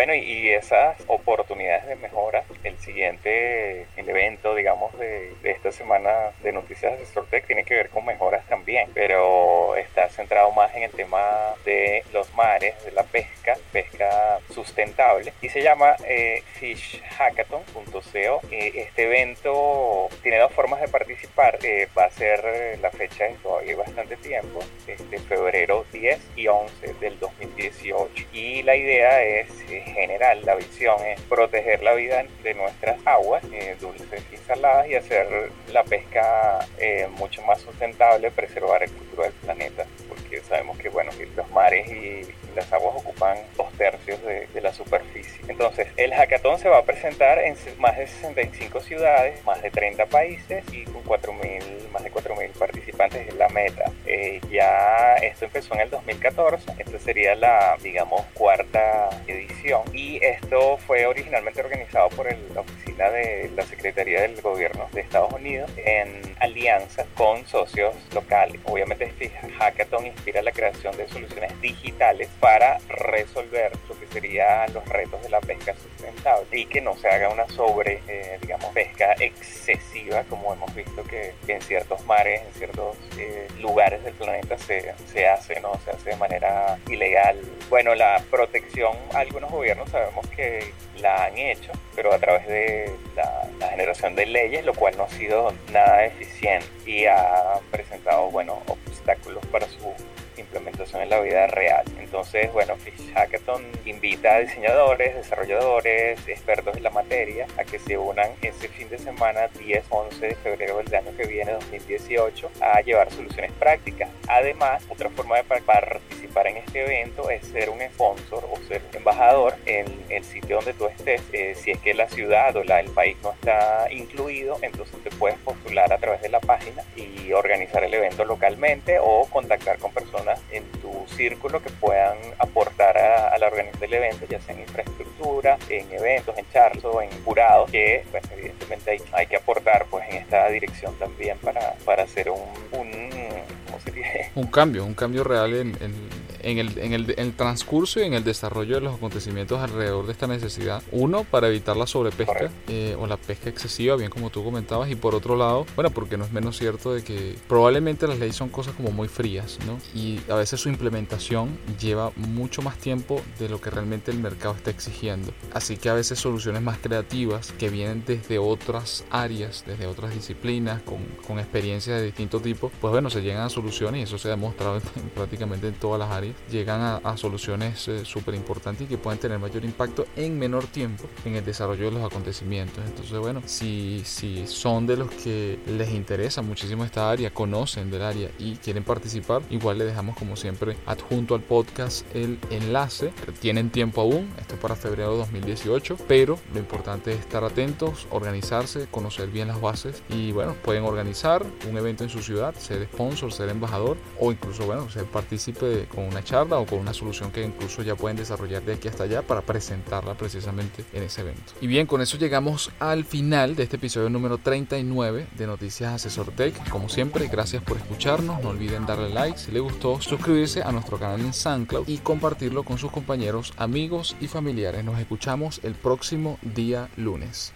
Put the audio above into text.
bueno, y, esas oportunidades de mejora, el siguiente, el evento, digamos, de, esta semana de Noticias de Sortec tiene que ver con mejoras también, pero está centrado más en el tema de los mares, de la pesca, pesca sustentable, y se llama eh, fishhackathon.co. Eh, este evento tiene dos formas de participar, eh, va a ser la fecha de todavía bastante tiempo, este, febrero 10 y 11 del 2018. Y la idea es general, la visión es proteger la vida de nuestras aguas, eh, dulces y saladas, y hacer la pesca eh, mucho más sustentable, preservar el futuro del planeta, porque sabemos que bueno, los mares y las aguas ocupan dos tercios de, la superficie. Entonces, el hackathon se va a presentar en más de 65 ciudades, más de 30 países y con 4.000, más de 4.000 participantes en la meta. Eh, ya esto empezó en el 2014, esta sería la, digamos, cuarta edición y esto fue originalmente organizado por la oficina de la Secretaría del Gobierno de Estados Unidos en alianza con socios locales. Obviamente este hackathon inspira la creación de soluciones digitales para resolver lo que serían los retos de la pesca sustentable y que no se haga una sobre, eh, digamos, pesca excesiva como hemos visto que, en ciertos mares, en ciertos eh, lugares del planeta se, se hace, ¿no? Se hace de manera ilegal. Bueno, la protección, algunos gobiernos sabemos que la han hecho, pero a través de la, la generación de leyes, lo cual no ha sido nada eficiente y ha presentado, bueno, obstáculos para su implementación en la vida real. Entonces, bueno, Fish Hackathon invita a diseñadores, desarrolladores, expertos en la a que se unan ese fin de semana 10-11 de febrero del año que viene, 2018, a llevar soluciones prácticas. Además, otra forma de participar en este evento es ser un sponsor o ser embajador en el sitio donde tú estés. Eh, si es que la ciudad o la, el país no está incluido, entonces te puedes postular a través de la página y organizar el evento localmente o contactar con personas en tu círculo que puedan aportar a, la organización del evento, ya sea en infraestructura, en eventos, en charlas o en jurados, que evidentemente hay, que aportar pues en esta dirección también para, para hacer un, un Un cambio, un cambio real en, el, en, el, en, el, transcurso y en el desarrollo de los acontecimientos alrededor de esta necesidad. Uno, para evitar la sobrepesca eh, o la pesca excesiva, bien como tú comentabas. Y por otro lado, bueno, porque no es menos cierto de que probablemente las leyes son cosas como muy frías, ¿no? Y a veces su implementación lleva mucho más tiempo de lo que realmente el mercado está exigiendo. Así que a veces soluciones más creativas que vienen desde otras áreas, desde otras disciplinas, con, con experiencias de distinto tipo, pues bueno, se llegan a soluciones y eso se ha demostrado prácticamente en todas las áreas, llegan a, soluciones eh, súper importantes y que pueden tener mayor impacto en menor tiempo en el desarrollo de los acontecimientos. Entonces, bueno, si, si son de los que les interesa muchísimo esta área, conocen del área y quieren participar, igual le dejamos como siempre adjunto al podcast el enlace. Tienen tiempo aún, esto es para febrero de 2018, pero lo importante es estar atentos, organizarse, conocer bien las bases y bueno, pueden organizar un evento en su ciudad, ser sponsor, ser embajador o incluso, bueno, ser partícipe con charla o con una solución que incluso ya pueden desarrollar de aquí hasta allá para presentarla precisamente en ese evento. Y bien, con eso llegamos al final de este episodio número 39 de Noticias Asesor Tech. Como siempre, gracias por escucharnos. No olviden darle like si les gustó, suscribirse a nuestro canal en SoundCloud y compartirlo con sus compañeros, amigos y familiares. Nos escuchamos el próximo día lunes.